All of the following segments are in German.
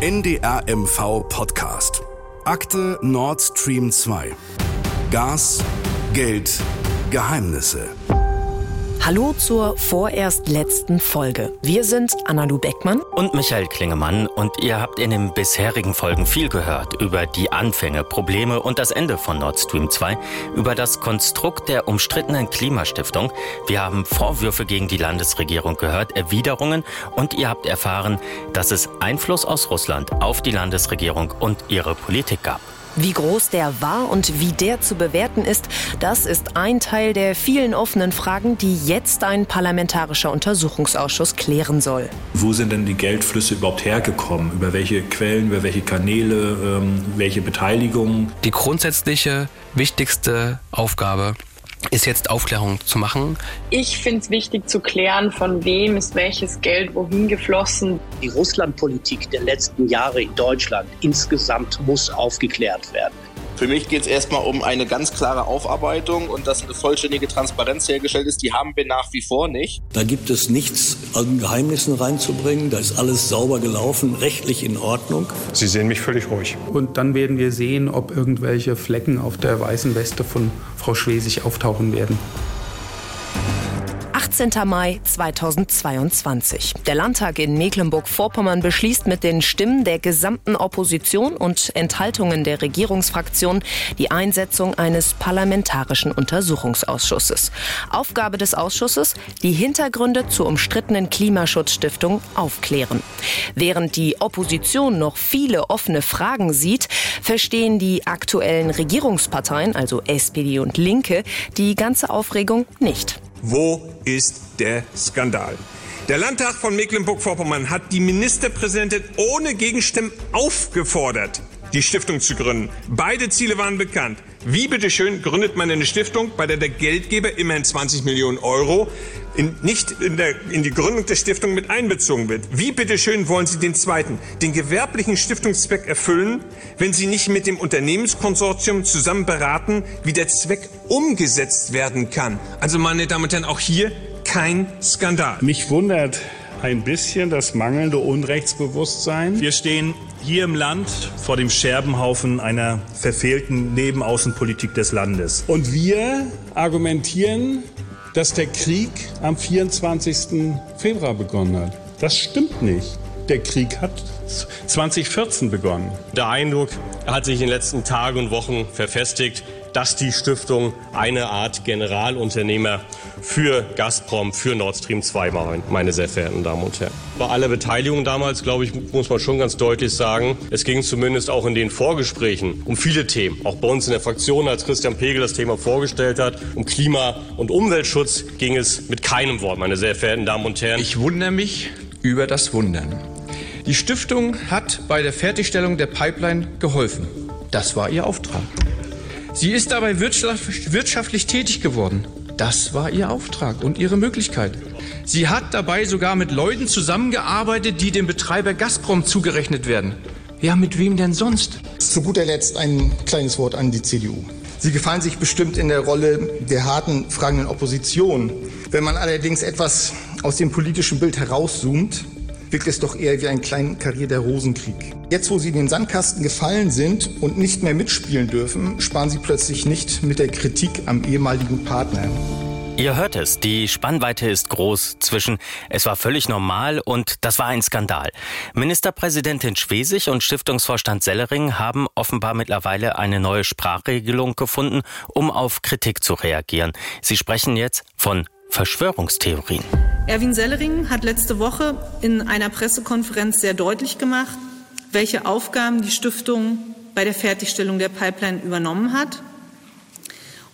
NDR Podcast. Akte Nord Stream 2. Gas, Geld, Geheimnisse. Hallo zur vorerst letzten Folge. Wir sind Annalu Beckmann und Michael Klingemann und ihr habt in den bisherigen Folgen viel gehört über die Anfänge, Probleme und das Ende von Nord Stream 2, über das Konstrukt der umstrittenen Klimastiftung. Wir haben Vorwürfe gegen die Landesregierung gehört, Erwiderungen und ihr habt erfahren, dass es Einfluss aus Russland auf die Landesregierung und ihre Politik gab. Wie groß der war und wie der zu bewerten ist, das ist ein Teil der vielen offenen Fragen, die jetzt ein parlamentarischer Untersuchungsausschuss klären soll. Wo sind denn die Geldflüsse überhaupt hergekommen? Über welche Quellen, über welche Kanäle, ähm, welche Beteiligungen? Die grundsätzliche, wichtigste Aufgabe ist jetzt Aufklärung zu machen. Ich finde es wichtig zu klären, von wem ist welches Geld wohin geflossen. Die Russlandpolitik der letzten Jahre in Deutschland insgesamt muss aufgeklärt werden. Für mich geht es erstmal um eine ganz klare Aufarbeitung und dass eine vollständige Transparenz hergestellt ist. Die haben wir nach wie vor nicht. Da gibt es nichts an Geheimnissen reinzubringen. Da ist alles sauber gelaufen, rechtlich in Ordnung. Sie sehen mich völlig ruhig. Und dann werden wir sehen, ob irgendwelche Flecken auf der weißen Weste von Frau Schwesig auftauchen werden. 18. Mai 2022. Der Landtag in Mecklenburg-Vorpommern beschließt mit den Stimmen der gesamten Opposition und Enthaltungen der Regierungsfraktion die Einsetzung eines parlamentarischen Untersuchungsausschusses. Aufgabe des Ausschusses, die Hintergründe zur umstrittenen Klimaschutzstiftung aufklären. Während die Opposition noch viele offene Fragen sieht, verstehen die aktuellen Regierungsparteien, also SPD und Linke, die ganze Aufregung nicht. Wo ist der Skandal? Der Landtag von Mecklenburg-Vorpommern hat die Ministerpräsidentin ohne Gegenstimmen aufgefordert, die Stiftung zu gründen. Beide Ziele waren bekannt. Wie bitteschön gründet man eine Stiftung, bei der der Geldgeber immerhin 20 Millionen Euro in, nicht in, der, in die Gründung der Stiftung mit einbezogen wird. Wie bitteschön wollen Sie den zweiten, den gewerblichen Stiftungszweck erfüllen, wenn Sie nicht mit dem Unternehmenskonsortium zusammen beraten, wie der Zweck umgesetzt werden kann? Also, meine Damen und Herren, auch hier kein Skandal. Mich wundert ein bisschen das mangelnde Unrechtsbewusstsein. Wir stehen hier im Land vor dem Scherbenhaufen einer verfehlten Nebenaußenpolitik des Landes. Und wir argumentieren dass der Krieg am 24. Februar begonnen hat. Das stimmt nicht. Der Krieg hat 2014 begonnen. Der Eindruck hat sich in den letzten Tagen und Wochen verfestigt, dass die Stiftung eine Art Generalunternehmer für Gazprom, für Nord Stream 2 war, meine sehr verehrten Damen und Herren. Bei aller Beteiligung damals, glaube ich, muss man schon ganz deutlich sagen, es ging zumindest auch in den Vorgesprächen um viele Themen. Auch bei uns in der Fraktion, als Christian Pegel das Thema vorgestellt hat, um Klima- und Umweltschutz ging es mit keinem Wort, meine sehr verehrten Damen und Herren. Ich wundere mich über das Wundern. Die Stiftung hat bei der Fertigstellung der Pipeline geholfen. Das war ihr Auftrag. Sie ist dabei wirtschaftlich tätig geworden. Das war ihr Auftrag und ihre Möglichkeit. Sie hat dabei sogar mit Leuten zusammengearbeitet, die dem Betreiber Gazprom zugerechnet werden. Ja, mit wem denn sonst? Zu guter Letzt ein kleines Wort an die CDU. Sie gefallen sich bestimmt in der Rolle der harten, fragenden Opposition. Wenn man allerdings etwas aus dem politischen Bild herauszoomt, wirkt es doch eher wie ein kleinkarierter Rosenkrieg. Jetzt, wo sie in den Sandkasten gefallen sind und nicht mehr mitspielen dürfen, sparen sie plötzlich nicht mit der Kritik am ehemaligen Partner. Ihr hört es, die Spannweite ist groß zwischen es war völlig normal und das war ein Skandal. Ministerpräsidentin Schwesig und Stiftungsvorstand Sellering haben offenbar mittlerweile eine neue Sprachregelung gefunden, um auf Kritik zu reagieren. Sie sprechen jetzt von Verschwörungstheorien. Erwin Sellering hat letzte Woche in einer Pressekonferenz sehr deutlich gemacht, welche Aufgaben die Stiftung bei der Fertigstellung der Pipeline übernommen hat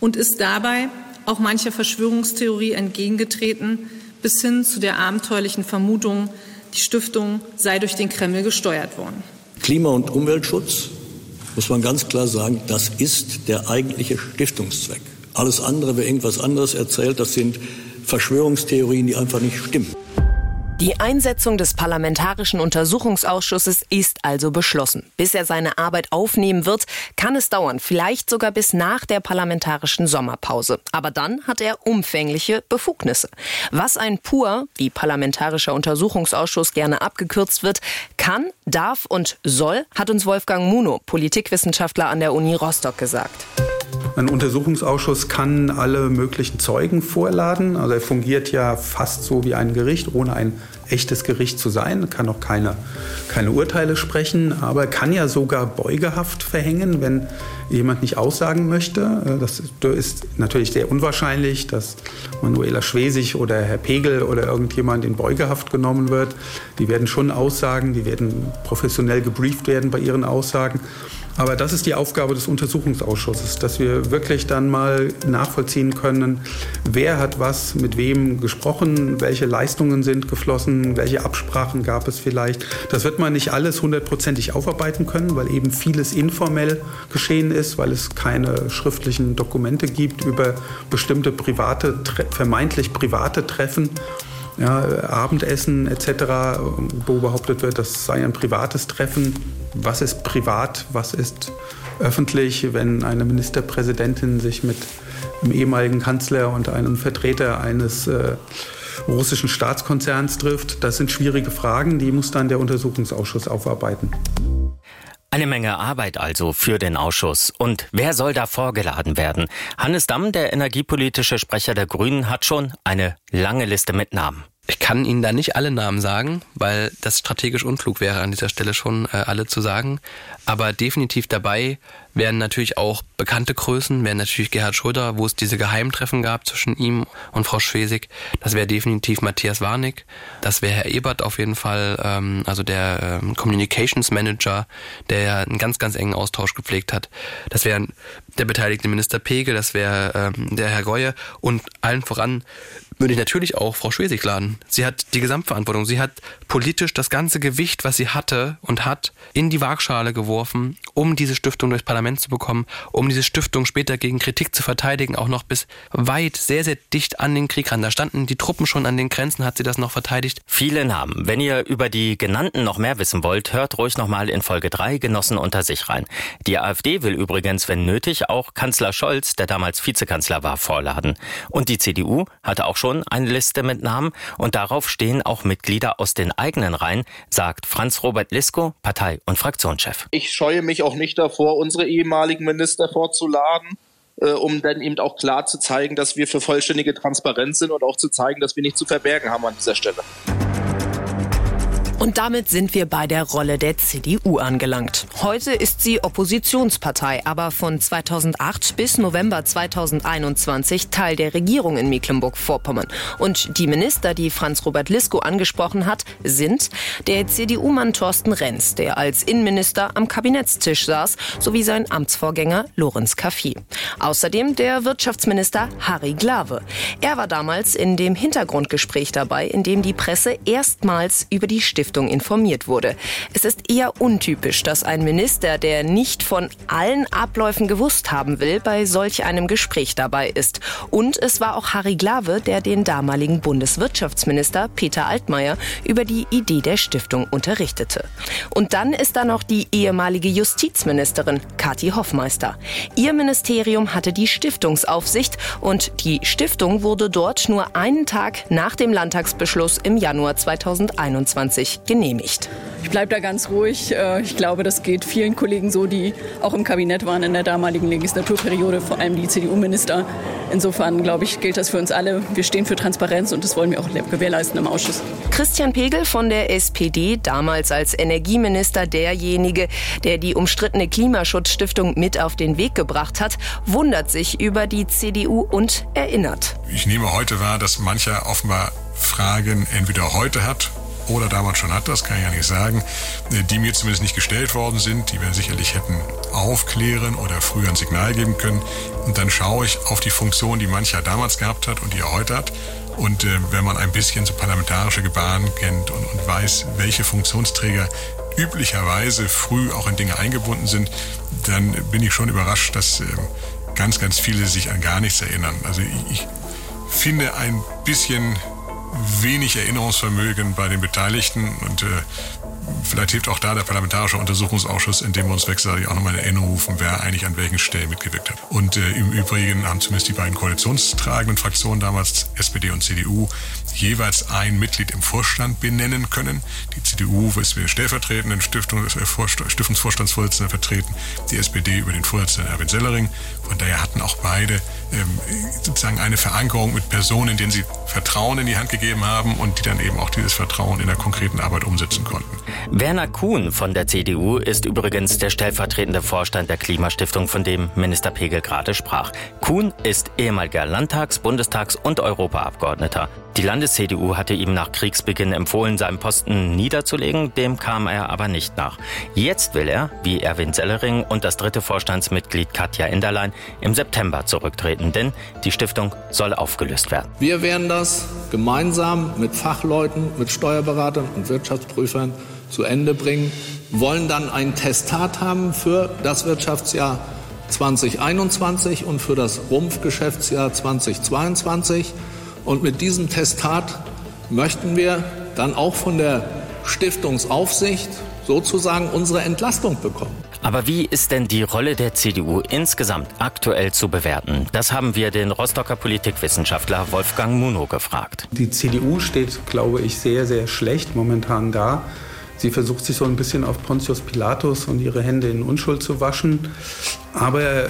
und ist dabei auch mancher Verschwörungstheorie entgegengetreten, bis hin zu der abenteuerlichen Vermutung, die Stiftung sei durch den Kreml gesteuert worden. Klima- und Umweltschutz, muss man ganz klar sagen, das ist der eigentliche Stiftungszweck. Alles andere, wer irgendwas anderes erzählt, das sind Verschwörungstheorien, die einfach nicht stimmen. Die Einsetzung des Parlamentarischen Untersuchungsausschusses ist also beschlossen. Bis er seine Arbeit aufnehmen wird, kann es dauern, vielleicht sogar bis nach der parlamentarischen Sommerpause. Aber dann hat er umfängliche Befugnisse. Was ein PUR, wie Parlamentarischer Untersuchungsausschuss gerne abgekürzt wird, kann, darf und soll, hat uns Wolfgang Muno, Politikwissenschaftler an der Uni Rostock, gesagt. Ein Untersuchungsausschuss kann alle möglichen Zeugen vorladen. Also er fungiert ja fast so wie ein Gericht, ohne ein echtes Gericht zu sein, kann auch keine, keine Urteile sprechen, aber kann ja sogar Beugehaft verhängen, wenn jemand nicht aussagen möchte. Das ist natürlich sehr unwahrscheinlich, dass Manuela Schwesig oder Herr Pegel oder irgendjemand in Beugehaft genommen wird. Die werden schon aussagen, die werden professionell gebrieft werden bei ihren Aussagen. Aber das ist die Aufgabe des Untersuchungsausschusses, dass wir wirklich dann mal nachvollziehen können, wer hat was mit wem gesprochen, welche Leistungen sind geflossen, welche Absprachen gab es vielleicht. Das wird man nicht alles hundertprozentig aufarbeiten können, weil eben vieles informell geschehen ist, weil es keine schriftlichen Dokumente gibt über bestimmte private, vermeintlich private Treffen ja, Abendessen etc., wo behauptet wird, das sei ein privates Treffen. Was ist privat, was ist öffentlich, wenn eine Ministerpräsidentin sich mit einem ehemaligen Kanzler und einem Vertreter eines äh, russischen Staatskonzerns trifft? Das sind schwierige Fragen, die muss dann der Untersuchungsausschuss aufarbeiten. Eine Menge Arbeit also für den Ausschuss. Und wer soll da vorgeladen werden? Hannes Damm, der energiepolitische Sprecher der Grünen, hat schon eine lange Liste mit Namen. Ich kann Ihnen da nicht alle Namen sagen, weil das strategisch unklug wäre, an dieser Stelle schon äh, alle zu sagen. Aber definitiv dabei wären natürlich auch bekannte Größen, wären natürlich Gerhard Schröder, wo es diese Geheimtreffen gab zwischen ihm und Frau Schwesig. Das wäre definitiv Matthias Warnig. Das wäre Herr Ebert auf jeden Fall, ähm, also der ähm, Communications Manager, der ja einen ganz, ganz engen Austausch gepflegt hat. Das wäre der beteiligte Minister Pegel, das wäre ähm, der Herr Goye und allen voran würde ich natürlich auch Frau Schwesig laden. Sie hat die Gesamtverantwortung. Sie hat politisch das ganze Gewicht, was sie hatte und hat, in die Waagschale geworfen, um diese Stiftung durchs Parlament zu bekommen, um diese Stiftung später gegen Kritik zu verteidigen, auch noch bis weit, sehr, sehr dicht an den Krieg ran. Da standen die Truppen schon an den Grenzen, hat sie das noch verteidigt. Viele Namen. Wenn ihr über die genannten noch mehr wissen wollt, hört ruhig nochmal in Folge 3 Genossen unter sich rein. Die AfD will übrigens, wenn nötig, auch Kanzler Scholz, der damals Vizekanzler war, vorladen. Und die CDU hatte auch schon eine Liste mit Namen und darauf stehen auch Mitglieder aus den eigenen Reihen, sagt Franz Robert Lisko, Partei- und Fraktionschef. Ich scheue mich auch nicht davor, unsere ehemaligen Minister vorzuladen, äh, um dann eben auch klar zu zeigen, dass wir für vollständige Transparenz sind und auch zu zeigen, dass wir nichts zu verbergen haben an dieser Stelle. Und damit sind wir bei der Rolle der CDU angelangt. Heute ist sie Oppositionspartei, aber von 2008 bis November 2021 Teil der Regierung in Mecklenburg-Vorpommern. Und die Minister, die Franz-Robert Lisko angesprochen hat, sind der CDU-Mann Thorsten Renz, der als Innenminister am Kabinettstisch saß, sowie sein Amtsvorgänger Lorenz Kaffi. Außerdem der Wirtschaftsminister Harry Glawe. Er war damals in dem Hintergrundgespräch dabei, in dem die Presse erstmals über die Stiftung Stiftung informiert wurde. Es ist eher untypisch, dass ein Minister, der nicht von allen Abläufen gewusst haben will, bei solch einem Gespräch dabei ist. Und es war auch Harry Glawe, der den damaligen Bundeswirtschaftsminister Peter Altmaier über die Idee der Stiftung unterrichtete. Und dann ist da noch die ehemalige Justizministerin Kathi Hoffmeister. Ihr Ministerium hatte die Stiftungsaufsicht und die Stiftung wurde dort nur einen Tag nach dem Landtagsbeschluss im Januar 2021 genehmigt. Ich bleibe da ganz ruhig. Äh, ich glaube, das geht vielen Kollegen so, die auch im Kabinett waren in der damaligen Legislaturperiode, vor allem die CDU-Minister. Insofern, glaube ich, gilt das für uns alle. Wir stehen für Transparenz und das wollen wir auch gewährleisten im Ausschuss. Christian Pegel von der SPD, damals als Energieminister derjenige, der die umstrittene Klimaschutzstiftung mit auf den Weg gebracht hat, wundert sich über die CDU und erinnert. Ich nehme heute wahr, dass mancher offenbar Fragen entweder heute hat oder damals schon hat, das kann ich ja nicht sagen, äh, die mir zumindest nicht gestellt worden sind, die wir sicherlich hätten aufklären oder früher ein Signal geben können. Und dann schaue ich auf die Funktion, die mancher damals gehabt hat und die er heute hat. Und äh, wenn man ein bisschen so parlamentarische Gebaren kennt und, und weiß, welche Funktionsträger üblicherweise früh auch in Dinge eingebunden sind, dann bin ich schon überrascht, dass äh, ganz, ganz viele sich an gar nichts erinnern. Also ich, ich finde ein bisschen wenig Erinnerungsvermögen bei den Beteiligten und äh, Vielleicht hilft auch da der Parlamentarische Untersuchungsausschuss, in dem wir uns wechselseitig auch nochmal in Erinnerung rufen, wer eigentlich an welchen Stellen mitgewirkt hat. Und äh, im Übrigen haben zumindest die beiden koalitionstragenden Fraktionen damals, SPD und CDU, jeweils ein Mitglied im Vorstand benennen können. Die CDU ist mit stellvertretenden Stiftung, äh, Stiftungsvorstandsvorsitzenden vertreten, die SPD über den Vorsitzenden Erwin Sellering. Von daher hatten auch beide sozusagen eine Verankerung mit Personen, denen sie Vertrauen in die Hand gegeben haben und die dann eben auch dieses Vertrauen in der konkreten Arbeit umsetzen konnten. Werner Kuhn von der CDU ist übrigens der stellvertretende Vorstand der Klimastiftung, von dem Minister Pegel gerade sprach. Kuhn ist ehemaliger Landtags-, Bundestags- und Europaabgeordneter. Die Landes-CDU hatte ihm nach Kriegsbeginn empfohlen, seinen Posten niederzulegen, dem kam er aber nicht nach. Jetzt will er, wie Erwin Sellering und das dritte Vorstandsmitglied Katja Enderlein, im September zurücktreten, denn die Stiftung soll aufgelöst werden. Wir werden das gemeinsam mit Fachleuten, mit Steuerberatern und Wirtschaftsprüfern zu Ende bringen, wollen dann ein Testat haben für das Wirtschaftsjahr 2021 und für das Rumpfgeschäftsjahr 2022. Und mit diesem Testat möchten wir dann auch von der Stiftungsaufsicht sozusagen unsere Entlastung bekommen. Aber wie ist denn die Rolle der CDU insgesamt aktuell zu bewerten? Das haben wir den Rostocker Politikwissenschaftler Wolfgang Muno gefragt. Die CDU steht, glaube ich, sehr, sehr schlecht momentan da. Sie versucht sich so ein bisschen auf Pontius Pilatus und ihre Hände in Unschuld zu waschen. Aber äh,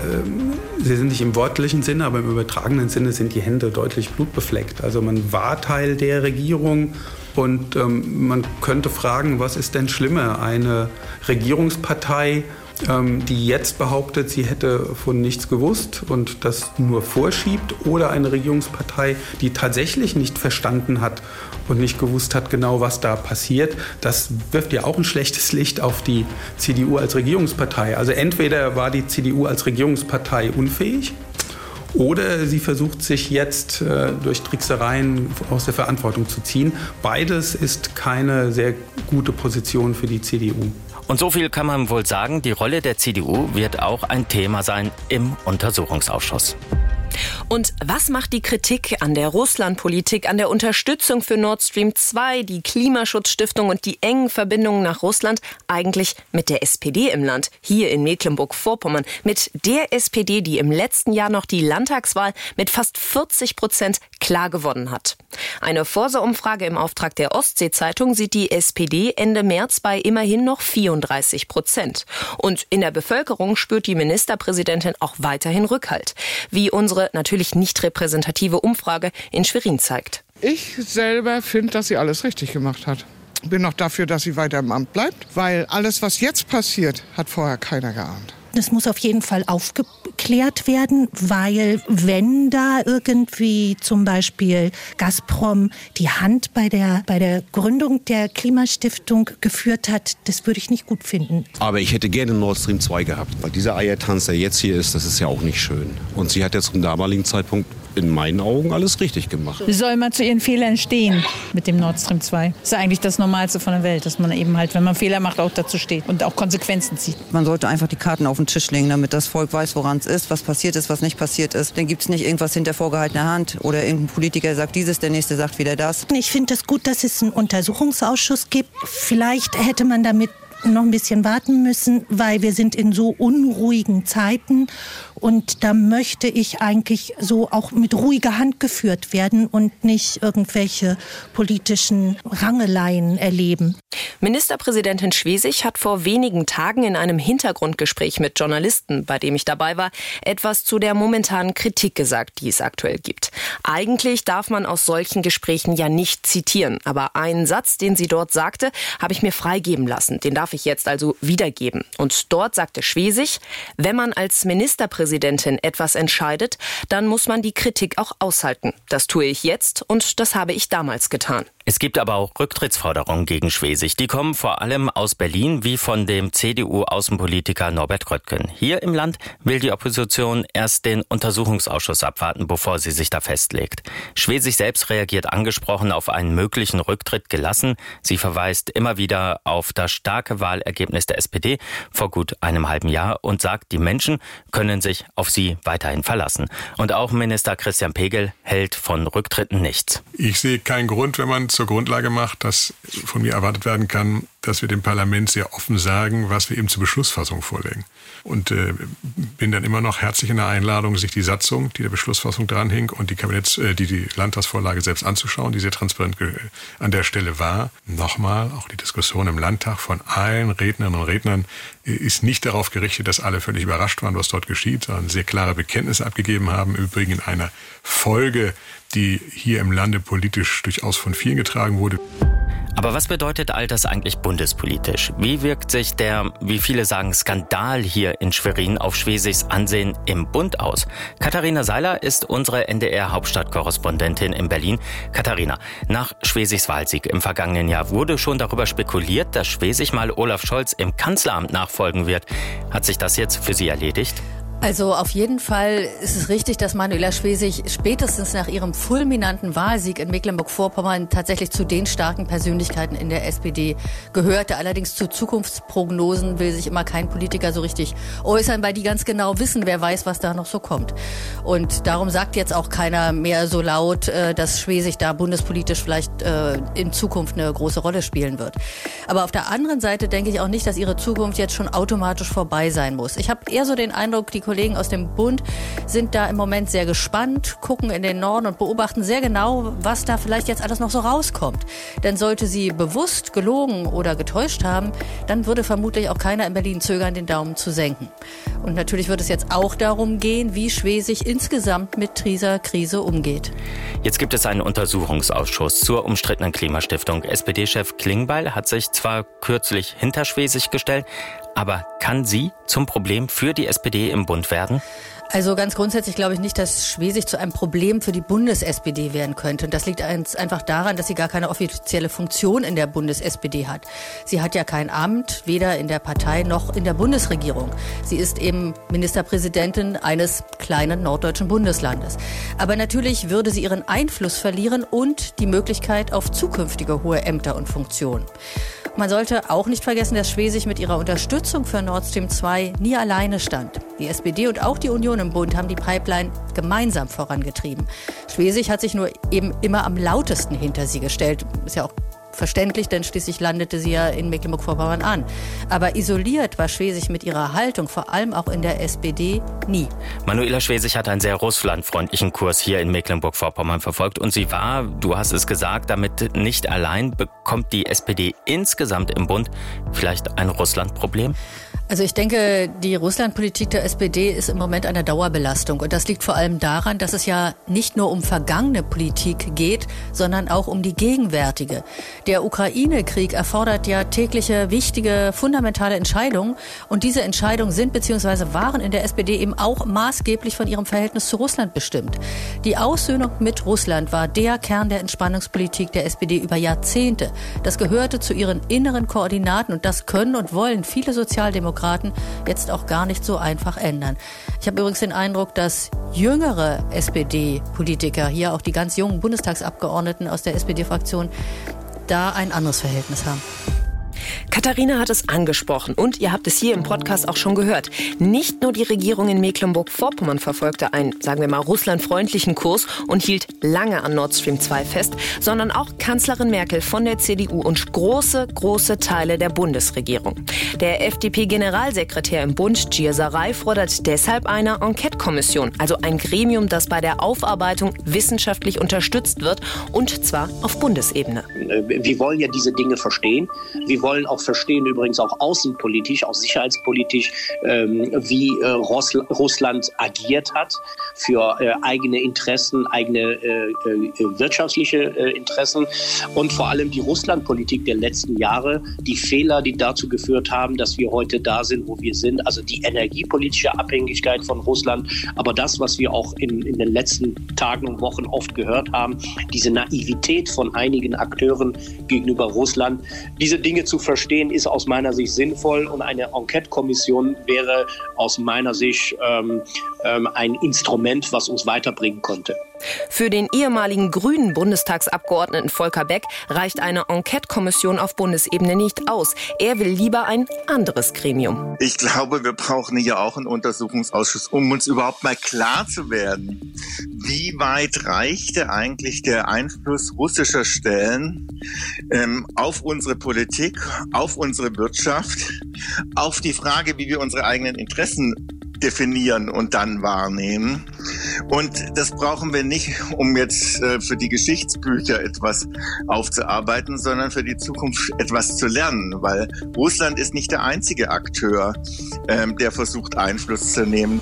sie sind nicht im wortlichen Sinne, aber im übertragenen Sinne sind die Hände deutlich blutbefleckt. Also man war Teil der Regierung und ähm, man könnte fragen, was ist denn schlimmer? Eine Regierungspartei, ähm, die jetzt behauptet, sie hätte von nichts gewusst und das nur vorschiebt, oder eine Regierungspartei, die tatsächlich nicht verstanden hat und nicht gewusst hat genau, was da passiert. Das wirft ja auch ein schlechtes Licht auf die CDU als Regierungspartei. Also entweder war die CDU als Regierungspartei unfähig oder sie versucht sich jetzt äh, durch Tricksereien aus der Verantwortung zu ziehen. Beides ist keine sehr gute Position für die CDU. Und so viel kann man wohl sagen, die Rolle der CDU wird auch ein Thema sein im Untersuchungsausschuss. Und was macht die Kritik an der Russlandpolitik, an der Unterstützung für Nord Stream 2, die Klimaschutzstiftung und die engen Verbindungen nach Russland eigentlich mit der SPD im Land, hier in Mecklenburg-Vorpommern, mit der SPD, die im letzten Jahr noch die Landtagswahl mit fast 40 Prozent klar gewonnen hat? Eine Forsa-Umfrage im Auftrag der Ostsee-Zeitung sieht die SPD Ende März bei immerhin noch 34 Prozent. Und in der Bevölkerung spürt die Ministerpräsidentin auch weiterhin Rückhalt. Wie unsere natürlich nicht repräsentative Umfrage in Schwerin zeigt. Ich selber finde, dass sie alles richtig gemacht hat. Bin auch dafür, dass sie weiter im Amt bleibt, weil alles, was jetzt passiert, hat vorher keiner geahnt. Das muss auf jeden Fall aufgeklärt werden, weil wenn da irgendwie zum Beispiel Gazprom die Hand bei der, bei der Gründung der Klimastiftung geführt hat, das würde ich nicht gut finden. Aber ich hätte gerne Nord Stream 2 gehabt, weil dieser Eiertanz, der jetzt hier ist, das ist ja auch nicht schön. Und sie hat jetzt zum damaligen Zeitpunkt in meinen Augen alles richtig gemacht. Soll man zu ihren Fehlern stehen mit dem Nord Stream 2? Das ist eigentlich das Normalste von der Welt, dass man eben halt, wenn man Fehler macht, auch dazu steht und auch Konsequenzen zieht. Man sollte einfach die Karten auf den Tisch legen, damit das Volk weiß, woran es ist, was passiert ist, was nicht passiert ist. Dann gibt es nicht irgendwas hinter vorgehaltener Hand oder irgendein Politiker sagt dieses, der nächste sagt wieder das. Ich finde es gut, dass es einen Untersuchungsausschuss gibt. Vielleicht hätte man damit noch ein bisschen warten müssen, weil wir sind in so unruhigen Zeiten und da möchte ich eigentlich so auch mit ruhiger Hand geführt werden und nicht irgendwelche politischen Rangeleien erleben. Ministerpräsidentin Schwesig hat vor wenigen Tagen in einem Hintergrundgespräch mit Journalisten, bei dem ich dabei war, etwas zu der momentanen Kritik gesagt, die es aktuell gibt. Eigentlich darf man aus solchen Gesprächen ja nicht zitieren, aber einen Satz, den sie dort sagte, habe ich mir freigeben lassen. Den darf ich jetzt also wiedergeben. Und dort sagte Schwesig, wenn man als Ministerpräsident Ministerpräsidentin etwas entscheidet, dann muss man die Kritik auch aushalten. Das tue ich jetzt und das habe ich damals getan. Es gibt aber auch Rücktrittsforderungen gegen Schwesig. Die kommen vor allem aus Berlin, wie von dem CDU-Außenpolitiker Norbert Kröttgen. Hier im Land will die Opposition erst den Untersuchungsausschuss abwarten, bevor sie sich da festlegt. Schwesig selbst reagiert angesprochen auf einen möglichen Rücktritt gelassen. Sie verweist immer wieder auf das starke Wahlergebnis der SPD vor gut einem halben Jahr und sagt, die Menschen können sich auf sie weiterhin verlassen. Und auch Minister Christian Pegel hält von Rücktritten nichts. Ich sehe keinen Grund, wenn man zur Grundlage macht, dass von mir erwartet werden kann, dass wir dem Parlament sehr offen sagen, was wir eben zur Beschlussfassung vorlegen. Und äh, bin dann immer noch herzlich in der Einladung, sich die Satzung, die der Beschlussfassung dranhing und die Kabinetts, äh, die die Landtagsvorlage selbst anzuschauen, die sehr transparent an der Stelle war. Nochmal, auch die Diskussion im Landtag von allen Rednerinnen und Rednern äh, ist nicht darauf gerichtet, dass alle völlig überrascht waren, was dort geschieht, sondern sehr klare Bekenntnisse abgegeben haben. Im Übrigen in einer Folge, die hier im Lande politisch durchaus von vielen getragen wurde. Aber was bedeutet all das eigentlich bundespolitisch? Wie wirkt sich der, wie viele sagen, Skandal hier in Schwerin auf Schwesigs Ansehen im Bund aus? Katharina Seiler ist unsere NDR-Hauptstadtkorrespondentin in Berlin. Katharina, nach Schwesigs Wahlsieg im vergangenen Jahr wurde schon darüber spekuliert, dass Schwesig mal Olaf Scholz im Kanzleramt nachfolgen wird. Hat sich das jetzt für Sie erledigt? Also auf jeden Fall ist es richtig, dass Manuela Schwesig spätestens nach ihrem fulminanten Wahlsieg in Mecklenburg-Vorpommern tatsächlich zu den starken Persönlichkeiten in der SPD gehörte. Allerdings zu Zukunftsprognosen will sich immer kein Politiker so richtig äußern, weil die ganz genau wissen, wer weiß, was da noch so kommt. Und darum sagt jetzt auch keiner mehr so laut, äh, dass Schwesig da bundespolitisch vielleicht äh, in Zukunft eine große Rolle spielen wird. Aber auf der anderen Seite denke ich auch nicht, dass ihre Zukunft jetzt schon automatisch vorbei sein muss. Ich habe eher so den Eindruck, die Kollegen aus dem Bund sind da im Moment sehr gespannt, gucken in den Norden und beobachten sehr genau, was da vielleicht jetzt alles noch so rauskommt. Denn sollte sie bewusst gelogen oder getäuscht haben, dann würde vermutlich auch keiner in Berlin zögern, den Daumen zu senken. Und natürlich wird es jetzt auch darum gehen, wie Schwesig insgesamt mit dieser Krise umgeht. Jetzt gibt es einen Untersuchungsausschuss zur umstrittenen Klimastiftung. SPD-Chef Klingbeil hat sich zwar kürzlich hinter Schwesig gestellt, aber kann sie zum Problem für die SPD im Bund werden? Also ganz grundsätzlich glaube ich nicht, dass Schwesig zu einem Problem für die Bundes-SPD werden könnte. Und das liegt einfach daran, dass sie gar keine offizielle Funktion in der Bundes-SPD hat. Sie hat ja kein Amt, weder in der Partei noch in der Bundesregierung. Sie ist eben Ministerpräsidentin eines kleinen norddeutschen Bundeslandes. Aber natürlich würde sie ihren Einfluss verlieren und die Möglichkeit auf zukünftige hohe Ämter und Funktionen. Man sollte auch nicht vergessen, dass Schwesig mit ihrer Unterstützung für Nord Stream 2 nie alleine stand. Die SPD und auch die Union im Bund haben die Pipeline gemeinsam vorangetrieben. Schwesig hat sich nur eben immer am lautesten hinter sie gestellt. Ist ja auch verständlich, denn schließlich landete sie ja in Mecklenburg-Vorpommern an. Aber isoliert war Schwesig mit ihrer Haltung, vor allem auch in der SPD, nie. Manuela Schwesig hat einen sehr russlandfreundlichen Kurs hier in Mecklenburg-Vorpommern verfolgt und sie war, du hast es gesagt, damit nicht allein. Bekommt die SPD insgesamt im Bund vielleicht ein Russlandproblem? Also ich denke, die Russlandpolitik der SPD ist im Moment eine Dauerbelastung. Und das liegt vor allem daran, dass es ja nicht nur um vergangene Politik geht, sondern auch um die gegenwärtige. Der Ukraine-Krieg erfordert ja tägliche, wichtige, fundamentale Entscheidungen. Und diese Entscheidungen sind bzw. waren in der SPD eben auch maßgeblich von ihrem Verhältnis zu Russland bestimmt. Die Aussöhnung mit Russland war der Kern der Entspannungspolitik der SPD über Jahrzehnte. Das gehörte zu ihren inneren Koordinaten und das können und wollen viele Sozialdemokraten Demokraten jetzt auch gar nicht so einfach ändern. Ich habe übrigens den Eindruck, dass jüngere SPD-Politiker, hier auch die ganz jungen Bundestagsabgeordneten aus der SPD-Fraktion, da ein anderes Verhältnis haben. Katharina hat es angesprochen und ihr habt es hier im Podcast auch schon gehört. Nicht nur die Regierung in Mecklenburg-Vorpommern verfolgte einen, sagen wir mal, russlandfreundlichen Kurs und hielt lange an Nord Stream 2 fest, sondern auch Kanzlerin Merkel von der CDU und große, große Teile der Bundesregierung. Der FDP-Generalsekretär im Bund, Gierserei, fordert deshalb eine Enquete-Kommission, also ein Gremium, das bei der Aufarbeitung wissenschaftlich unterstützt wird und zwar auf Bundesebene. Wir wollen ja diese Dinge verstehen. Wir wollen auch verstehen, übrigens auch außenpolitisch, auch sicherheitspolitisch, ähm, wie äh, Russland agiert hat für äh, eigene Interessen, eigene äh, äh, wirtschaftliche äh, Interessen und vor allem die Russlandpolitik der letzten Jahre, die Fehler, die dazu geführt haben, dass wir heute da sind, wo wir sind, also die energiepolitische Abhängigkeit von Russland, aber das, was wir auch in, in den letzten Tagen und Wochen oft gehört haben, diese Naivität von einigen Akteuren gegenüber Russland, diese Dinge zu verstehen, ist aus meiner Sicht sinnvoll und eine Enquete-Kommission wäre aus meiner Sicht ähm, ähm, ein Instrument, was uns weiterbringen konnte. Für den ehemaligen grünen Bundestagsabgeordneten Volker Beck reicht eine Enquete-Kommission auf Bundesebene nicht aus. Er will lieber ein anderes Gremium. Ich glaube, wir brauchen hier auch einen Untersuchungsausschuss, um uns überhaupt mal klar zu werden, wie weit reichte eigentlich der Einfluss russischer Stellen ähm, auf unsere Politik, auf unsere Wirtschaft, auf die Frage, wie wir unsere eigenen Interessen definieren und dann wahrnehmen. Und das brauchen wir nicht, um jetzt äh, für die Geschichtsbücher etwas aufzuarbeiten, sondern für die Zukunft etwas zu lernen, weil Russland ist nicht der einzige Akteur, ähm, der versucht, Einfluss zu nehmen.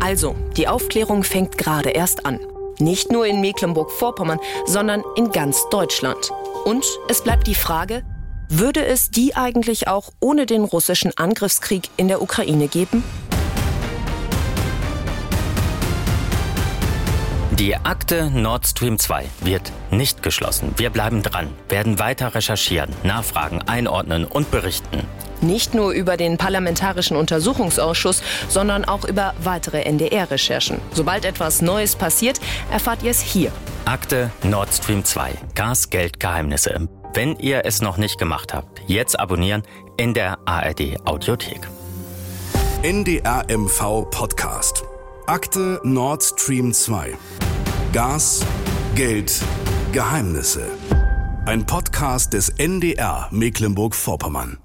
Also, die Aufklärung fängt gerade erst an. Nicht nur in Mecklenburg-Vorpommern, sondern in ganz Deutschland. Und es bleibt die Frage, würde es die eigentlich auch ohne den russischen Angriffskrieg in der Ukraine geben? Die Akte Nord Stream 2 wird nicht geschlossen. Wir bleiben dran, werden weiter recherchieren, nachfragen, einordnen und berichten. Nicht nur über den Parlamentarischen Untersuchungsausschuss, sondern auch über weitere NDR-Recherchen. Sobald etwas Neues passiert, erfahrt ihr es hier. Akte Nord Stream 2. Gas, Geld, Geheimnisse. Wenn ihr es noch nicht gemacht habt, jetzt abonnieren in der ARD Audiothek. NDR MV Podcast. Akte Nord Stream 2. Gas, Geld, Geheimnisse. Ein Podcast des NDR Mecklenburg-Vorpommern.